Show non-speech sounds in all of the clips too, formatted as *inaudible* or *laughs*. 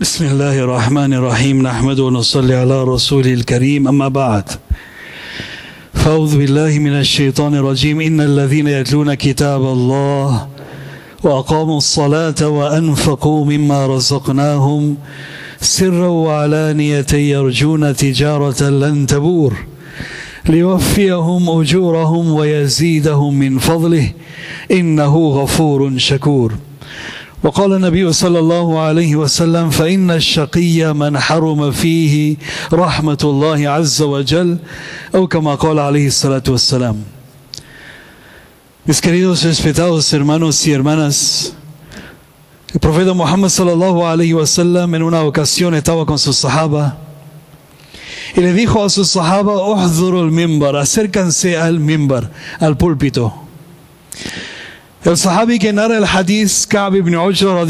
بسم الله الرحمن الرحيم نحمد ونصلي على رسوله الكريم أما بعد فأعوذ بالله من الشيطان الرجيم إن الذين يتلون كتاب الله وأقاموا الصلاة وأنفقوا مما رزقناهم سرا وعلانية يرجون تجارة لن تبور ليوفيهم أجورهم ويزيدهم من فضله إنه غفور شكور وقال النبي صلى الله عليه وسلم فإن الشقي من حرم فيه رحمة الله عز وجل أو كما قال عليه الصلاة والسلام Mis queridos respetados hermanos y hermanas, el profeta Muhammad sallallahu alaihi wasallam en una ocasión estaba con sus sahaba y le dijo a sus sahaba, "Uhdhuru al-mimbar, acércanse al mimbar, al púlpito." El sahabi que narra el hadith, Ka'b ibn Ujra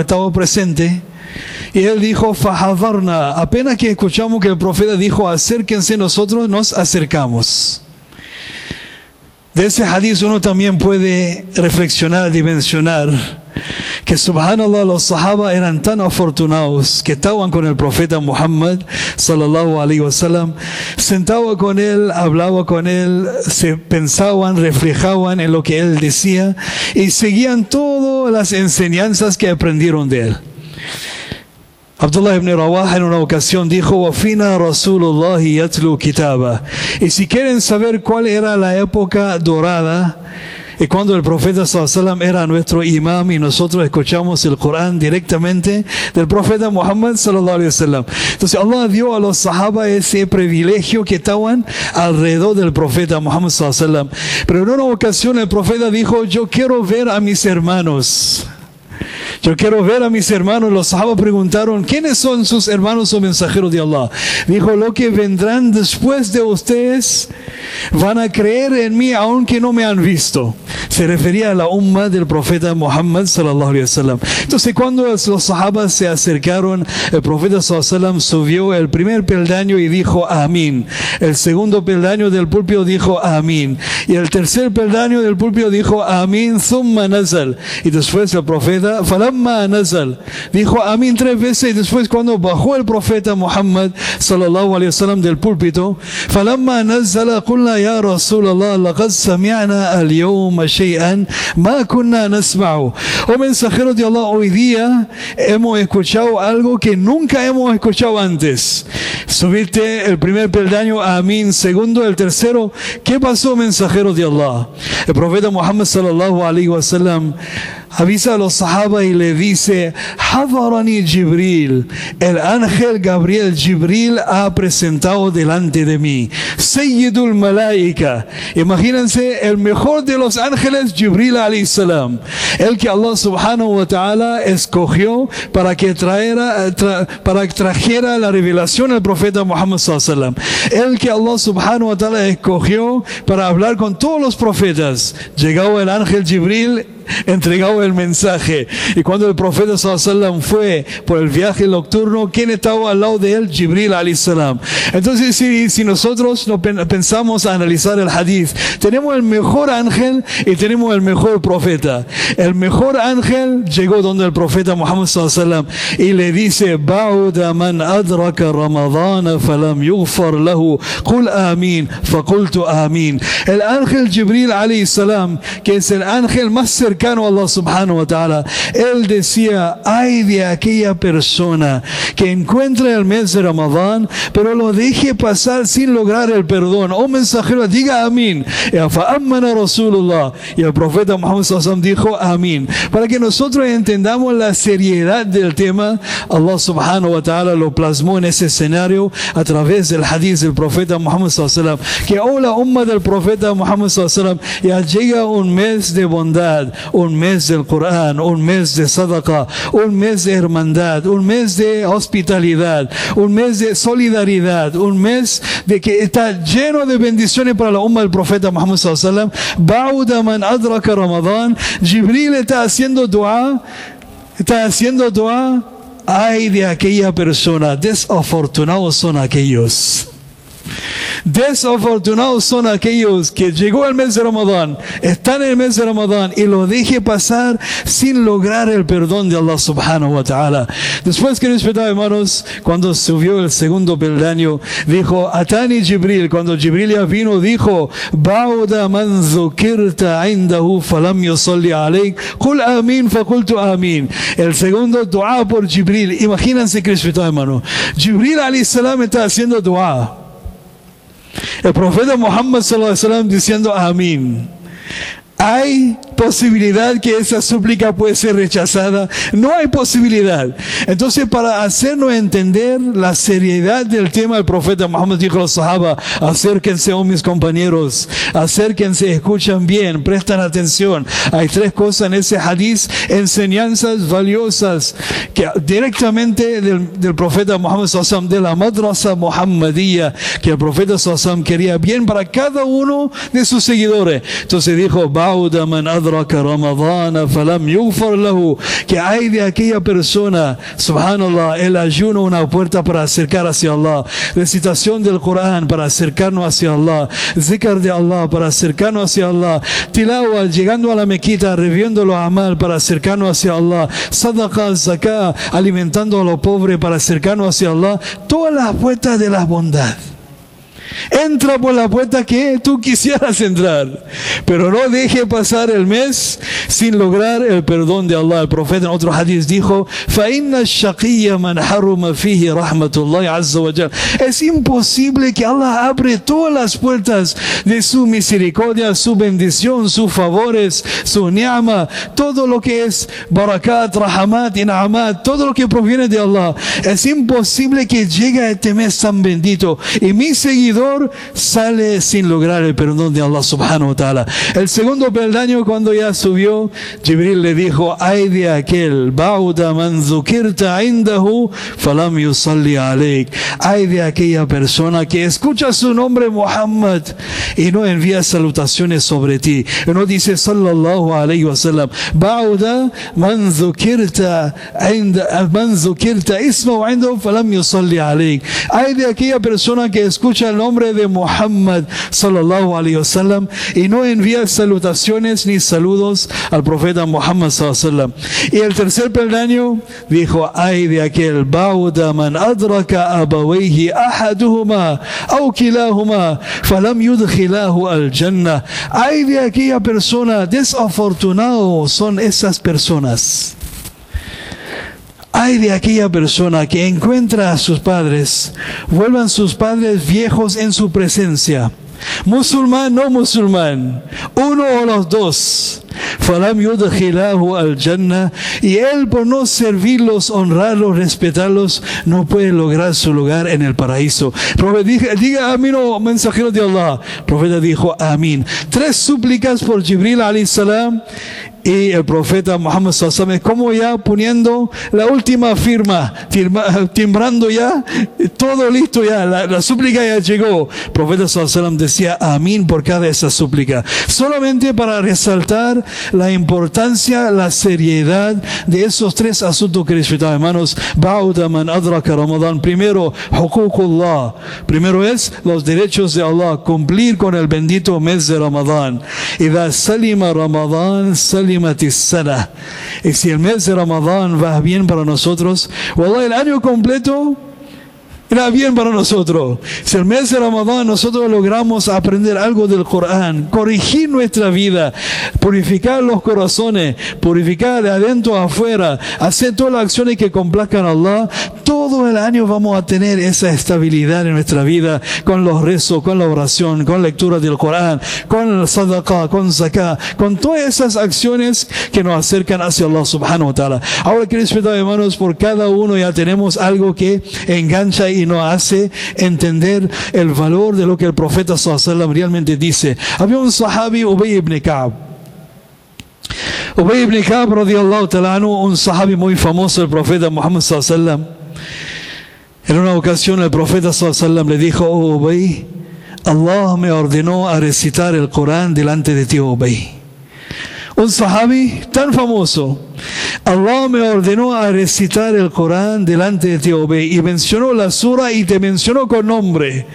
estaba presente y él dijo, "Fahadarna." Apenas que escuchamos que el profeta dijo, "Acérquense nosotros", nos acercamos. De ese hadith uno también puede reflexionar, dimensionar que subhanallah los sahaba eran tan afortunados que estaban con el profeta Muhammad sallallahu alaihi wasallam, sentaba con él, hablaba con él, se pensaban, reflejaban en lo que él decía y seguían todas las enseñanzas que aprendieron de él. Abdullah ibn Rawah en una ocasión dijo, Wafina Rasulullah yatlu kitaba. Y si quieren saber cuál era la época dorada, y cuando el profeta sallam era nuestro imam y nosotros escuchamos el Corán directamente del profeta Muhammad sallallahu. Entonces Allah dio a los sahaba ese privilegio que estaban alrededor del profeta Muhammad sallallahu alaihi wasallam. Pero en una ocasión el profeta dijo, yo quiero ver a mis hermanos. Yo quiero ver a mis hermanos. Los sahabas preguntaron, ¿quiénes son sus hermanos o mensajeros de Allah? Dijo, lo que vendrán después de ustedes van a creer en mí aunque no me han visto. Se refería a la umma del profeta Muhammad sallallahu alaihi wasallam. Entonces cuando los sahabas se acercaron, el profeta sallallahu alaihi wasallam subió el primer peldaño y dijo amén. El segundo peldaño del pulpio dijo amén. Y el tercer peldaño del pulpio dijo amén, thumma nazal. Y después el profeta, lamma nazal. Dijo amén tres veces y después cuando bajó el profeta Muhammad sallallahu alayhi wasallam del púlpito, falamma nazala qulna ya Rasulallah laqad sami'na al-yawma shay'an ma kunna nasma'u. Oh mensajero de Allah, hoy día hemos escuchado algo que nunca hemos escuchado antes. Subiste el primer peldaño, amén, segundo, el tercero. ¿Qué pasó, mensajero de Allah? El profeta Muhammad sallallahu alayhi wasallam avisa a los sahaba y le dice, Hadarani Jibril, el ángel Gabriel Jibril ha presentado delante de mí. Sayyidul Malaika. Imagínense, el mejor de los ángeles, Jibril alayhi salam. El que Allah subhanahu wa ta'ala escogió para que trajera la revelación al profeta Muhammad sallallahu El que Allah subhanahu wa ta'ala escogió para hablar con todos los profetas. Llegó el ángel Jibril *laughs* entregado el mensaje. Y cuando el profeta fue por el viaje nocturno, ¿quién estaba al lado de él? Jibril salam. Entonces, si, si nosotros no pensamos analizar el hadith, tenemos el mejor ángel y tenemos el mejor profeta. El mejor ángel llegó donde el profeta Muhammad y le dice, Ba'uda man adraka Ramadana falam yughfar lahu, qul amin, faqultu amin. El ángel Jibril que es el ángel más cercano cercano a Allah subhanahu wa ta'ala, él decía, ay de aquella persona que encuentra el mes de Ramadán, pero lo deje pasar sin lograr el perdón. Oh mensajero, diga amén. Y el profeta Muhammad dijo amén. Para que nosotros entendamos la seriedad del tema, Allah subhanahu wa ta'ala lo plasmó en ese escenario a través del hadith del profeta Muhammad que oh la umma del profeta Muhammad ya llega un mes de bondad, un mes del Corán, un mes de sadaqa, un mes de hermandad, un mes de hospitalidad, un mes de solidaridad, un mes de que está lleno de bendiciones para la umma del profeta Muhammad sallallahu Bauda man adraka Ramadán, Jibril está haciendo dua, está haciendo dua, ay de aquella persona, desafortunados son aquellos Desafortunados son aquellos que llegó el mes de Ramadán, están en el mes de Ramadán y lo deje pasar sin lograr el perdón de Allah subhanahu wa ta'ala. Después que respetaba hermanos, cuando subió el segundo peldaño, dijo, Atani Jibril, cuando Jibril ya vino, dijo, Bauda man zukirta indahu falam yusalli alayk, qul amin fakultu amin. El segundo dua por Jibril. Imagínense que respetaba hermano. Jibril alayhi salam está haciendo dua. El profeta Muhammad sallallahu alaihi wasallam diciendo amén. Hay posibilidad que esa súplica puede ser rechazada. No hay posibilidad. Entonces, para hacernos entender la seriedad del tema, el profeta Muhammad dijo a los sahaba, acérquense, oh mis compañeros, acérquense, escuchan bien, prestan atención. Hay tres cosas en ese hadith, enseñanzas valiosas que directamente del, profeta Muhammad sallam, de la madrasa muhammadía, que el profeta sallam quería bien para cada uno de sus seguidores. Entonces dijo, Bauda que hay de aquella persona, subhanallah, el ayuno una puerta para acercar hacia Allah, recitación del Corán para acercarnos hacia Allah, zikr de Allah para acercarnos hacia Allah, tilawa llegando a la mequita, reviendo los amal para acercarnos hacia Allah, sadaqa, zakah, alimentando a los pobres para acercarnos hacia Allah, todas las puertas de la bondad. Entra por la puerta que tú quisieras entrar, pero no deje pasar el mes sin lograr el perdón de Allah. El profeta en otro hadith dijo, Es imposible que Allah abre todas las puertas de su misericordia, su bendición, sus favores, su ni'ma, todo lo que es barakat, rahamat, in'amat, todo lo que proviene de Allah. Es imposible que llegue este mes tan bendito. Y mi sale sin lograr el perdón de Allah subhanahu wa ta'ala. El segundo peldaño cuando ya subió, Jibril le dijo, ay de aquel, bauda man indahu falam yusalli alayk. Ay de aquella persona que escucha su nombre Muhammad y no envía salutaciones sobre ti. Y no dice sallallahu alayhi wa sallam, bauda man zukirta man zukirta isma indahu alayk. Ay de aquella persona que escucha el nombre de Muhammad sallallahu alaihi wasallam y no envía salutaciones ni saludos al profeta Muhammad sallallahu Y el tercer peldaño dijo, ay de aquel bauda man adraka abawayhi ahaduhuma aw kilahuma falam yudkhilahu al jannah. Ay de aquella persona desafortunado son esas personas hay de aquella persona que encuentra a sus padres, vuelvan sus padres viejos en su presencia. Musulmán, no musulmán, uno o los dos. y él por no servirlos, honrarlos, respetarlos, no puede lograr su lugar en el paraíso. Profeta, diga amén, oh mensajero de Allah. Profeta dijo amén. Tres súplicas por Jibril alayhi salam y el profeta Muhammad sallallahu como ya poniendo la última firma, timbrando ya, todo listo ya, la, súplica ya llegó. El profeta sallallahu decía amén por cada esa súplica, solamente para resaltar la importancia, la seriedad de esos tres asuntos que respetaba, hermanos. Man adraka Ramadan. Primero, hukukullah. Primero es los derechos de Allah, cumplir con el bendito mes de Ramadán. Y da salima Ramadán, salima y si el mes de Ramadán va bien para nosotros, el año completo era bien para nosotros. Si el mes de Ramadán nosotros logramos aprender algo del Corán, corregir nuestra vida, purificar los corazones, purificar de adentro a afuera, hacer todas las acciones que complazcan a Allah, todo el año vamos a tener esa estabilidad en nuestra vida con los rezos, con la oración, con lectura del Corán, con el sadaqah, con zakah, con todas esas acciones que nos acercan hacia Allah subhanahu wa ta'ala. Ahora, queridos hermanos, por cada uno ya tenemos algo que engancha y nos hace entender el valor de lo que el profeta sallallahu realmente dice. Había un sahabi, Ubay ibn Ka'b. Ubay ibn Ka'b, radiallahu ta'ala, un sahabi muy famoso del profeta Muhammad sallallahu En una ocasión el profeta sallallahu le dijo, oh Ubay, Allah me ordenó a recitar el Corán delante de ti, Ubay. Un sahabi tan famoso Allah me ordenó a recitar el Corán delante de ti, y mencionó la sura y te mencionó con nombre.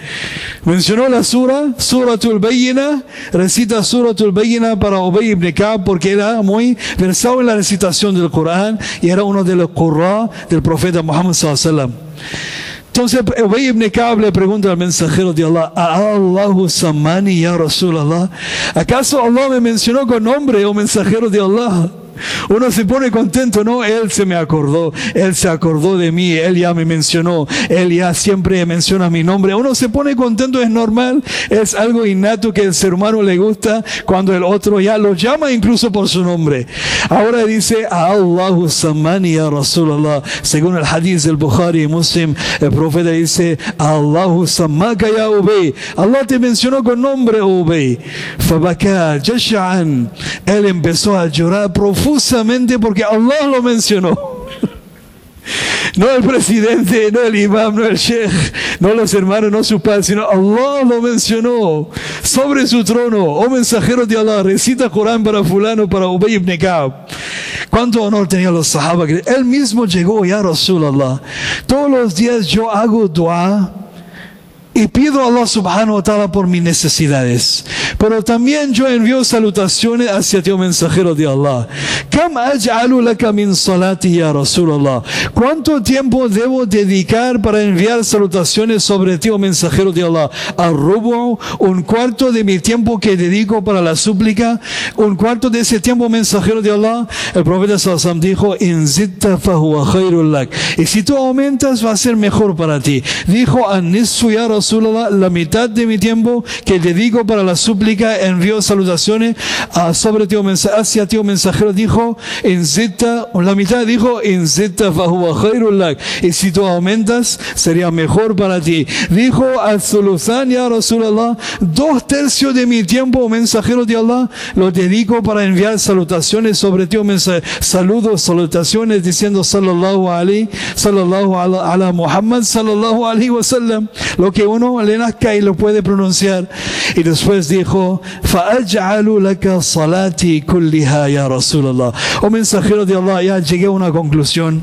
Mencionó la sura, Suratul Bayina, recita Suratul Bayina para Obey ibn Ka'b porque era muy versado en la recitación del Corán y era uno de los Qurra del profeta Muhammad sallallahu alaihi wasallam. Entonces Ubay ibn Ka'b le pregunta al mensajero de Allah, Allahu samani ya Rasulallah? ¿Acaso Allah me mencionó con nombre, o mensajero de Allah? Uno se pone contento, ¿no? Él se me acordó, Él se acordó de mí, Él ya me mencionó, Él ya siempre menciona mi nombre. Uno se pone contento, es normal, es algo innato que el ser humano le gusta cuando el otro ya lo llama incluso por su nombre. Ahora dice, Allahu Samani ya Rasulallah. Según el hadith del Bukhari y Muslim, el profeta dice, Allahu Samaka ya Ubay. Allah te mencionó con nombre Ubay. Fabaka, Jasha'an. Él empezó a llorar profundamente porque Allah lo mencionó. No el presidente, no el imam, no el sheikh, no los hermanos, no su padre, sino Allah lo mencionó sobre su trono. Oh mensajero de Allah, recita Corán para fulano, para Ubay ibn Ka'b. ¿Cuánto honor tenían los sahaba? Él mismo llegó, ya Rasulallah. Todos los días yo hago dua y pido a Allah subhanahu wa ta'ala por mis necesidades. Pero también yo envío salutaciones hacia ti, oh mensajero de Allah. ¿Cuánto tiempo debo dedicar para enviar salutaciones sobre ti, oh mensajero de Allah? Arrubo, un cuarto de mi tiempo que dedico para la súplica, un cuarto de ese tiempo, mensajero de Allah. El profeta Sallam dijo, Y si tú aumentas, va a ser mejor para ti. Dijo, Anisu ya la mitad de mi tiempo que dedico para la súplica, envío salutaciones a sobre ti, hacia ti, mensajero, dijo, en zeta, la mitad dijo, en zeta y si tú aumentas, sería mejor para ti. Dijo al Suluzan, ya Rasulallah, dos tercios de mi tiempo, mensajero de Allah, lo dedico para enviar salutaciones sobre ti, saludos, salutaciones, diciendo, sallallahu alayhi, sallallahu ala, ala Muhammad, sallallahu alayhi wa sallam, lo que uno uno, Leonard Kay lo puede pronunciar. Y después dijo, laka salati kulliha ya Rasulallah. Oh mensajero de Allah, ya llegué a una conclusión.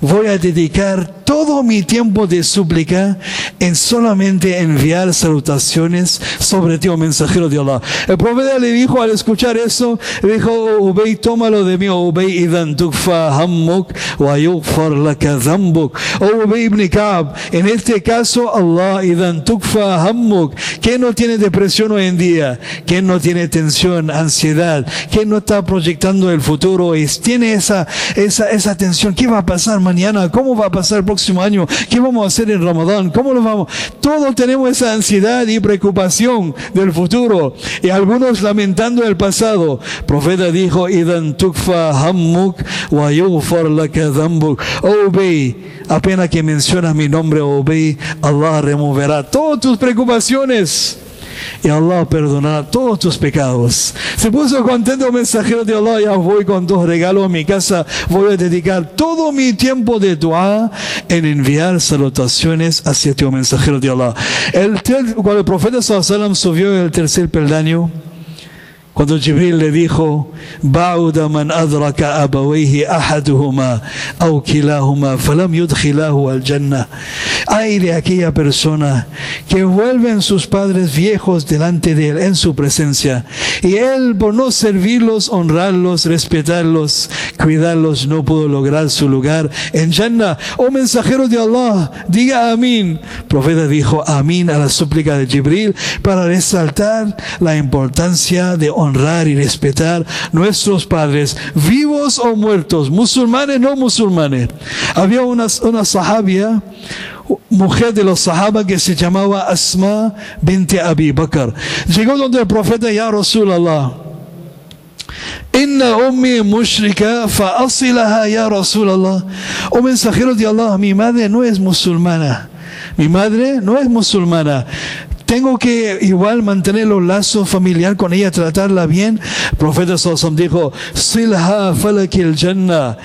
Voy a dedicar todo mi tiempo de súplica en solamente enviar salutaciones sobre ti, oh mensajero de Allah. El profeta le dijo al escuchar eso, dijo, Ubey, tómalo de mí, Ubey, idan tukfa hammuk wa yughfar laka zambuk. Oh Ubey ibn Ka'b, en este caso, Allah, idan tukfa hammuk. ¿Quién no tiene depresión hoy en día? ¿Quién no tiene tensión, ansiedad? ¿Quién no está proyectando el futuro tiene esa, esa, esa tensión? ¿Qué va a pasar? mañana? ¿Cómo va a pasar el próximo año? ¿Qué vamos a hacer en Ramadán? ¿Cómo lo vamos? Todos tenemos esa ansiedad y preocupación del futuro y algunos lamentando el pasado. El profeta dijo, Idan tukfa hammuk wa laka Obey, apenas que mencionas mi nombre, Obey, Allah removerá todas tus preocupaciones y Allah perdonará todos tus pecados. Se puso contento el mensajero de Allah, ya voy con dos regalos a mi casa, voy a dedicar todo mi tiempo de dua en enviar salutaciones hacia ti, mensajero de Allah. El, cuando el profeta sallam subió el tercer peldaño, cuando Jibril le dijo, Bauda man adraka abawayhi ahaduhuma aw kilahuma falam yudkhilahu al jannah. Ay de aquella persona que vuelven sus padres viejos delante de él en su presencia y él por no servirlos, honrarlos, respetarlos, cuidarlos no pudo lograr su lugar en Jannah. Oh mensajero de Allah, diga amén. El profeta dijo amén a la súplica de Jibril para resaltar la importancia de honrar honrar y respetar nuestros padres, vivos o muertos, musulmanes no musulmanes. Había una, una sahabia, mujer de los sahabas que se llamaba Asma binte Abi Bakr. Llegó donde el profeta ya Rasulallah. Inna ummi mushrika fa asilaha ya Rasulallah. Oh mensajero de Allah, mi madre no es musulmana. Mi madre no es musulmana tengo que igual mantener los lazos familiar con ella, tratarla bien. El profeta Salsom dijo, Silha falakil jannah.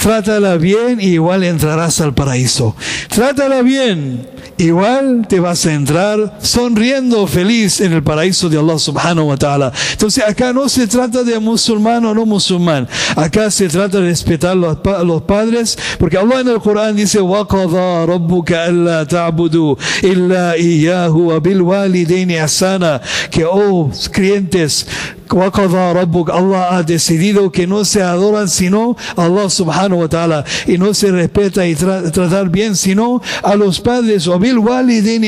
Trátala bien y igual entrarás al paraíso. Trátala bien igual te vas a entrar sonriendo feliz en el paraíso de Allah subhanahu wa ta'ala. Entonces acá no se trata de musulmán o no musulmán, acá se trata de respetar los, los padres, porque Allah en el Corán dice, وَقَضَى رَبُّكَ أَلَّا تَعْبُدُوا إِلَّا إِيَّاهُ وَبِالْوَالِدَيْنِ أَحْسَانًا que oh creyentes Allah ha decidido que no se adoran sino Allah subhanahu wa ta'ala. Y no se respeta y tratar bien sino a los padres. O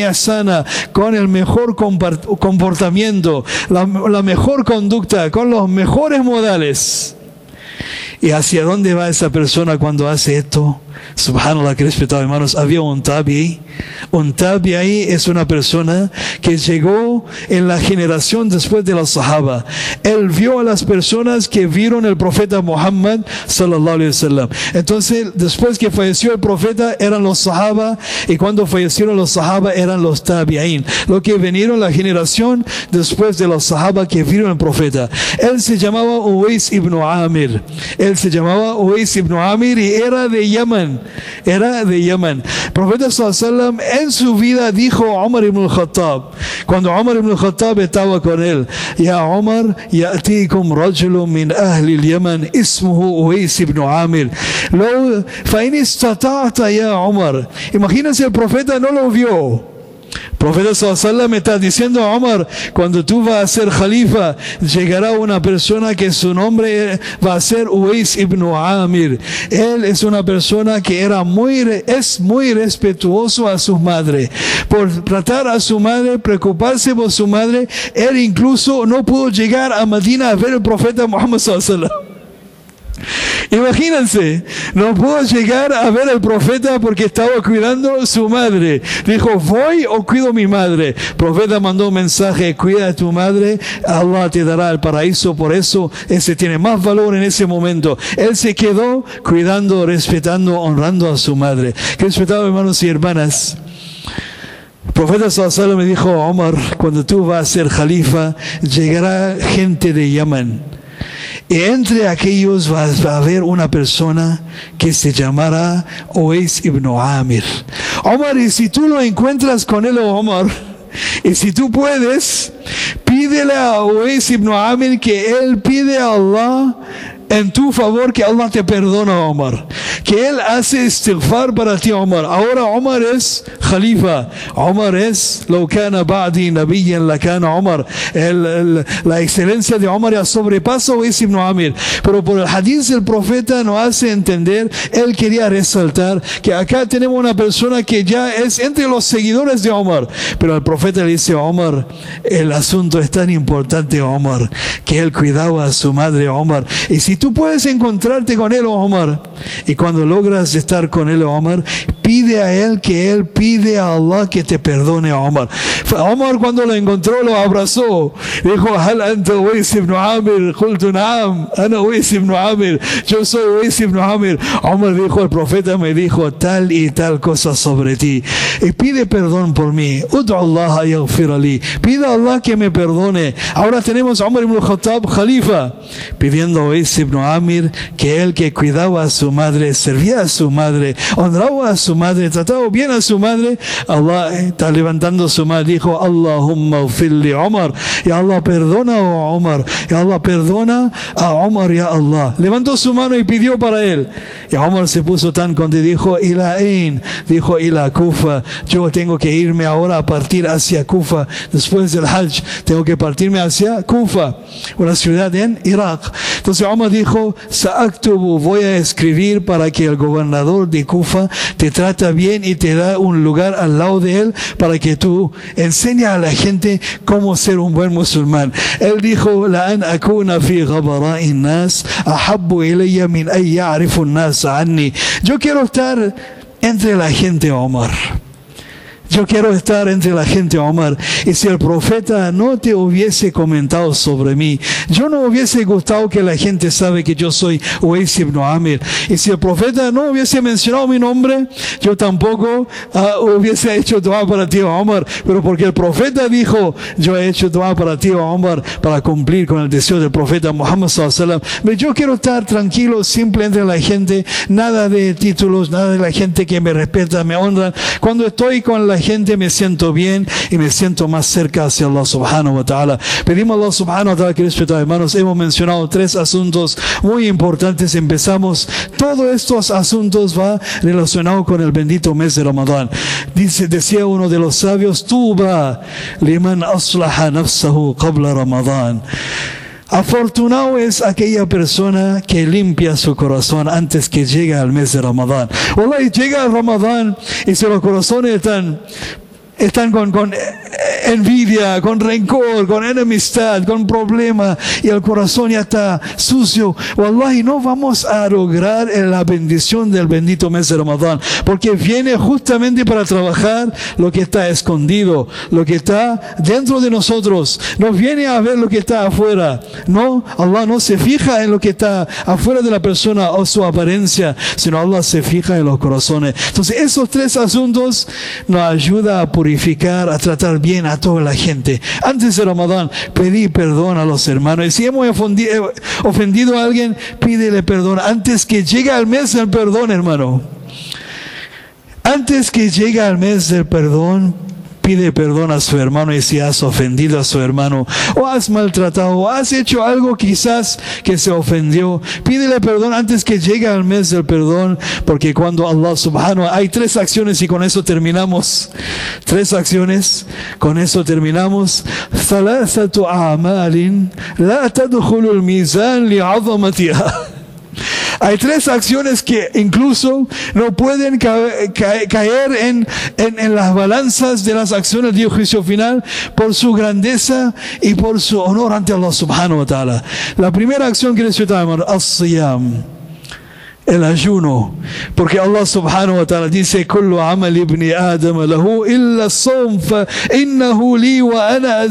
asana con el mejor comportamiento, la mejor conducta, con los mejores modales. ¿Y hacia dónde va esa persona cuando hace esto? Subhanallah, que respetado hermanos, había un tabi. Un tabi ahí es una persona que llegó en la generación después de los sahaba. Él vio a las personas que vieron el profeta Muhammad sallallahu alaihi wasallam. Entonces, después que falleció el profeta eran los sahaba y cuando fallecieron los sahaba eran los tabi'in. Lo que vinieron la generación después de los sahaba que vieron el profeta. Él se llamaba Uwais ibn Amir. Él se llamaba Uwais ibn Amir y era de Yemen era de Yemen. El profeta sallam en su vida dijo a Omar ibn al-Khattab, cuando Omar ibn al-Khattab estaba con él, Ya Omar, ya'tikum rajulun min ahli al-Yaman ismuhu Uwais ibn Amir. Lo, fa in ya Omar. Imagínense, el profeta no lo vio. Profeta Sallallahu está diciendo Omar, cuando tú vas a ser Khalifa, llegará una persona que su nombre va a ser Uwais ibn Amir. Él es una persona que era muy, es muy respetuoso a su madre. Por tratar a su madre, preocuparse por su madre, él incluso no pudo llegar a Medina a ver al profeta Muhammad Sallallahu Imagínense, no pudo llegar a ver al profeta porque estaba cuidando su madre. Dijo, voy o cuido mi madre. El profeta mandó un mensaje, cuida a tu madre, Allah te dará el paraíso. Por eso ese tiene más valor en ese momento. Él se quedó cuidando, respetando, honrando a su madre. Que respetado hermanos y hermanas. El profeta Sallallahu me dijo, Omar, cuando tú vas a ser califa, llegará gente de Yemen entre aquellos va, a haber una persona que se llamará Ois ibn Amir. Omar, y si tú lo encuentras con él, Omar, y si tú puedes, pídele a Ois ibn Amir que él pide a Allah en tu favor que Allah te perdona, Omar. Que Él hace istighfar para ti, Omar. Ahora Omar es Khalifa. Omar es lo kana ba'di nabiyyan la kana Omar. la excelencia de Omar ya sobrepasa a Ibn Amir. Pero por el hadith el profeta nos hace entender, él quería resaltar que acá tenemos una persona que ya es entre los seguidores de Omar. Pero el profeta le dice Omar, el asunto es tan importante, Omar, que él cuidaba a su madre, Omar. Y si tú puedes encontrarte con él, Omar, y cuando logras estar con él, Omar, pide a él que él pide a Allah que te perdone a Omar. Omar cuando lo encontró lo abrazó. Dijo. Ana. Yo soy Uwais ibn Amir. Omar dijo, el profeta me dijo tal y tal cosa sobre ti. Y pide perdón por mí. Allah Pide a Allah que me perdone. Ahora tenemos a Omar ibn Khattab, Khalifa, pidiendo a Uwais ibn Amir que él que cuidaba a su madre, servía a su madre, honraba a su madre, trataba bien a su madre, Allah está levantando su mano, dijo, Allahumma ufilli Omar, y Allah perdona a Omar, y Allah perdona a Omar, ya Allah. Levantó su mano y pidió para él. Y Omar se puso tan contento, dijo, Ila Ein, dijo, Ila Kufa, yo tengo que irme ahora a partir hacia Kufa, después del Hajj, tengo que partirme hacia Kufa, una ciudad en Irak. Entonces Omar dijo, Sa'aktubu, voy a escribir para que el gobernador de Kufa te trata bien y te da un lugar al lado de él para que tú enseñes a la gente cómo ser un buen musulmán. Él dijo, la an akuna fi nas ahabbu min nas anni. Yo quiero estar entre la gente, Omar. Yo quiero estar entre la gente, Omar. Y si el profeta no te hubiese comentado sobre mí, yo no hubiese gustado que la gente sabe que yo soy Uwais ibn Amir. Y si el profeta no hubiese mencionado mi nombre, yo tampoco ah, hubiese hecho dua para ti, Omar. Pero porque el profeta dijo, yo he hecho dua para ti, Omar, para cumplir con el deseo del profeta Muhammad sallallahu Yo quiero estar tranquilo, simple entre la gente, nada de títulos, nada de la gente que me respeta, me honra. Cuando estoy con la gente me siento bien y me siento más cerca hacia Allah subhanahu wa ta'ala. Pedimos a Allah subhanahu wa ta'ala que respetados hermanos, hemos mencionado tres asuntos muy importantes. Empezamos, todos estos asuntos va relacionado con el bendito mes de Ramadán. Dice, decía uno de los sabios, tuba liman aslaha nafsahu qabla Ramadán. Afortunado es aquella persona que limpia su corazón antes que llegue al mes de Ramadán. y llega el Ramadán y si los corazones están están con, con, envidia, con rencor, con enemistad, con problema y el corazón ya está sucio. Wallahi, no vamos a lograr la bendición del bendito mes de Ramadán, porque viene justamente para trabajar lo que está escondido, lo que está dentro de nosotros. No viene a ver lo que está afuera. No, Allah no se fija en lo que está afuera de la persona o su apariencia, sino Allah se fija en los corazones. Entonces, esos tres asuntos nos ayudan a purificar, a tratar bien a toda la gente. Antes de Ramadán, pedí perdón a los hermanos. Y si hemos ofendido a alguien, pídele perdón. Antes que llegue al mes del perdón, hermano. Antes que llegue al mes del perdón, pide perdón a su hermano y si has ofendido a su hermano o has maltratado o has hecho algo quizás que se ofendió, pídele perdón antes que llegue al mes del perdón, porque cuando Allah subhanahu hay tres acciones y con eso terminamos. Tres acciones, con eso terminamos. Hay tres acciones que incluso no pueden caer en, en, las balanzas de las acciones de juicio final por su grandeza y por su honor ante Allah subhanahu wa ta'ala. La primera acción que necesitamos, as-siyam el ayuno, porque Allah subhanahu wa ta'ala dice, "Kullu amal ibn Adam lahu illa som innahu li wa ana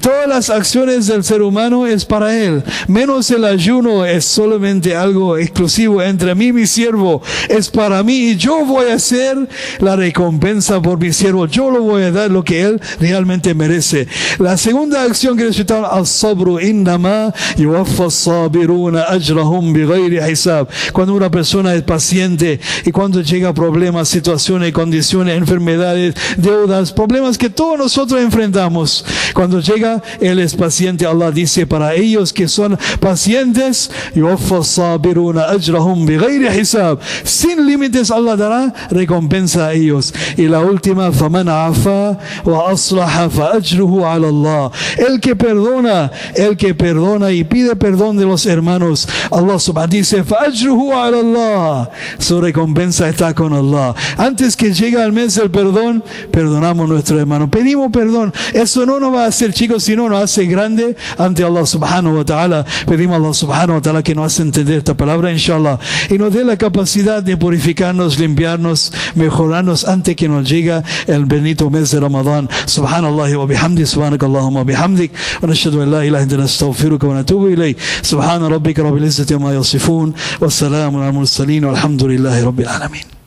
Todas las acciones del ser humano es para él, menos el ayuno es solamente algo exclusivo entre mí y mi siervo, es para mí y yo voy a hacer la recompensa por mi siervo, yo lo voy a dar lo que él realmente merece. La segunda acción que necesitamos al-sabru innama yuwaffa sabiruna ajrahum bighayri hisab cuando una persona es paciente y cuando llega problemas, situaciones, condiciones, enfermedades, deudas, problemas que todos nosotros enfrentamos. Cuando llega, Él es paciente. Allah dice para ellos que son pacientes, sin límites Allah dará recompensa a ellos. Y la última, El que perdona, el que perdona y pide perdón de los hermanos. Allah subhanahu dice, Allah. Su recompensa está con Allah. Antes que llegue el mes del perdón, perdonamos a nuestro hermano. Pedimos perdón. Eso no nos va a hacer chicos, sino nos hace grande ante Allah subhanahu wa ta'ala. Pedimos a Allah subhanahu wa ta'ala que nos hace entender esta palabra, inshallah. Y nos dé la capacidad de purificarnos, limpiarnos, mejorarnos antes que nos llegue el bendito mes de Ramadán. Subhanallah wa bihamdi, subhanak Allahumma bihamdik. Wa nashhadu an la ilaha illa anta nastaghfiruka wa natubu ilayk. Subhana rabbika rabbil izzati amma والسلام على المرسلين والحمد لله رب العالمين.